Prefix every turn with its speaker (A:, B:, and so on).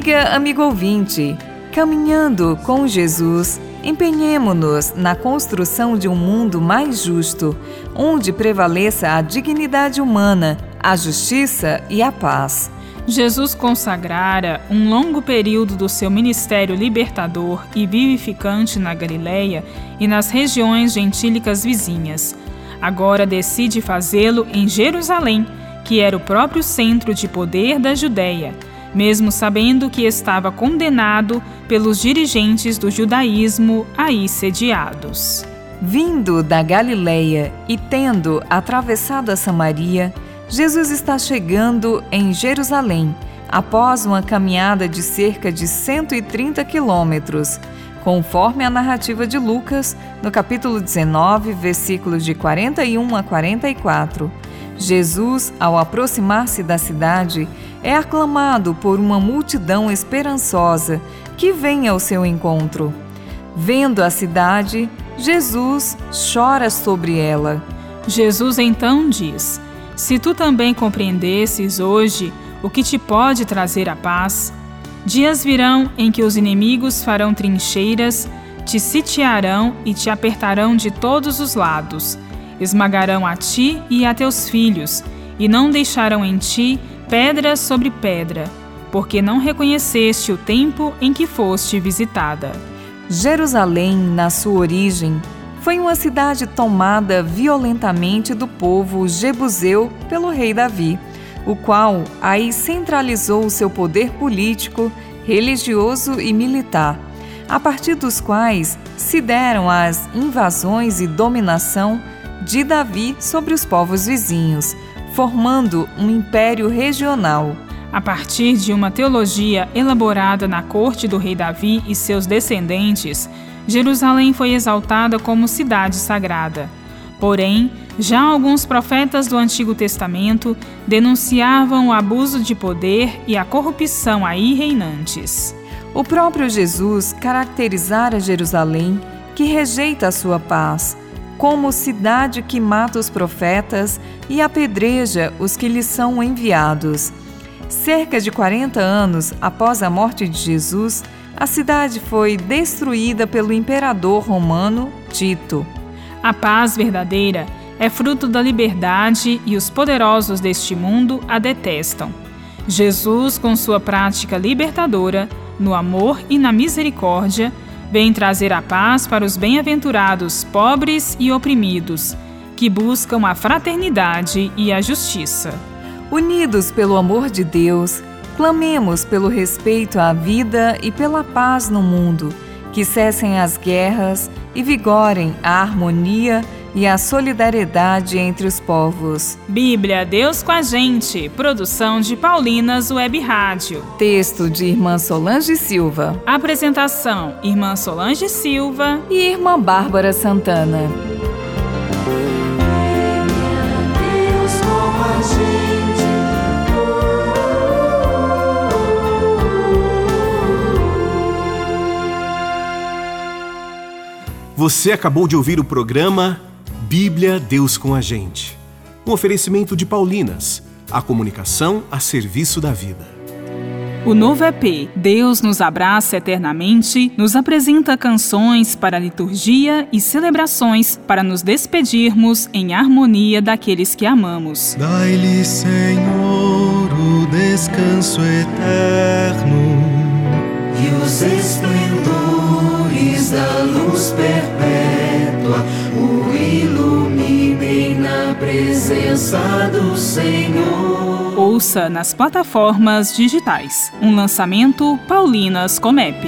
A: dia, amigo ouvinte. Caminhando com Jesus, empenhemo-nos na construção de um mundo mais justo, onde prevaleça a dignidade humana, a justiça e a paz.
B: Jesus consagrara um longo período do seu ministério libertador e vivificante na Galiléia e nas regiões gentílicas vizinhas. Agora decide fazê-lo em Jerusalém, que era o próprio centro de poder da Judéia, mesmo sabendo que estava condenado pelos dirigentes do judaísmo aí sediados.
A: Vindo da Galiléia e tendo atravessado a Samaria, Jesus está chegando em Jerusalém após uma caminhada de cerca de 130 quilômetros, conforme a narrativa de Lucas, no capítulo 19, versículos de 41 a 44. Jesus, ao aproximar-se da cidade, é aclamado por uma multidão esperançosa que vem ao seu encontro. Vendo a cidade, Jesus chora sobre ela.
B: Jesus então diz: se tu também compreendesses hoje o que te pode trazer a paz, dias virão em que os inimigos farão trincheiras, te sitiarão e te apertarão de todos os lados, esmagarão a ti e a teus filhos, e não deixarão em ti pedra sobre pedra, porque não reconheceste o tempo em que foste visitada.
A: Jerusalém, na sua origem, foi uma cidade tomada violentamente do povo jebuseu pelo rei Davi, o qual aí centralizou seu poder político, religioso e militar, a partir dos quais se deram as invasões e dominação de Davi sobre os povos vizinhos, formando um império regional.
B: A partir de uma teologia elaborada na corte do rei Davi e seus descendentes, Jerusalém foi exaltada como cidade sagrada. Porém, já alguns profetas do Antigo Testamento denunciavam o abuso de poder e a corrupção aí reinantes.
A: O próprio Jesus caracterizara Jerusalém, que rejeita a sua paz, como cidade que mata os profetas e apedreja os que lhe são enviados. Cerca de 40 anos após a morte de Jesus, a cidade foi destruída pelo imperador romano Tito.
B: A paz verdadeira é fruto da liberdade e os poderosos deste mundo a detestam. Jesus, com sua prática libertadora, no amor e na misericórdia, vem trazer a paz para os bem-aventurados pobres e oprimidos, que buscam a fraternidade e a justiça.
A: Unidos pelo amor de Deus, Clamemos pelo respeito à vida e pela paz no mundo, que cessem as guerras e vigorem a harmonia e a solidariedade entre os povos.
B: Bíblia Deus com a gente. Produção de Paulinas Web Rádio.
A: Texto de Irmã Solange Silva.
B: Apresentação: Irmã Solange Silva
A: e Irmã Bárbara Santana.
C: Você acabou de ouvir o programa Bíblia Deus com a Gente. Um oferecimento de Paulinas, a comunicação a serviço da vida.
B: O novo EP Deus nos abraça eternamente nos apresenta canções para liturgia e celebrações para nos despedirmos em harmonia daqueles que amamos.
D: Dai-lhe, Senhor, o descanso eterno e os esplendores da luz perpétua presença Senhor.
B: Ouça nas plataformas digitais. Um lançamento Paulinas Comep.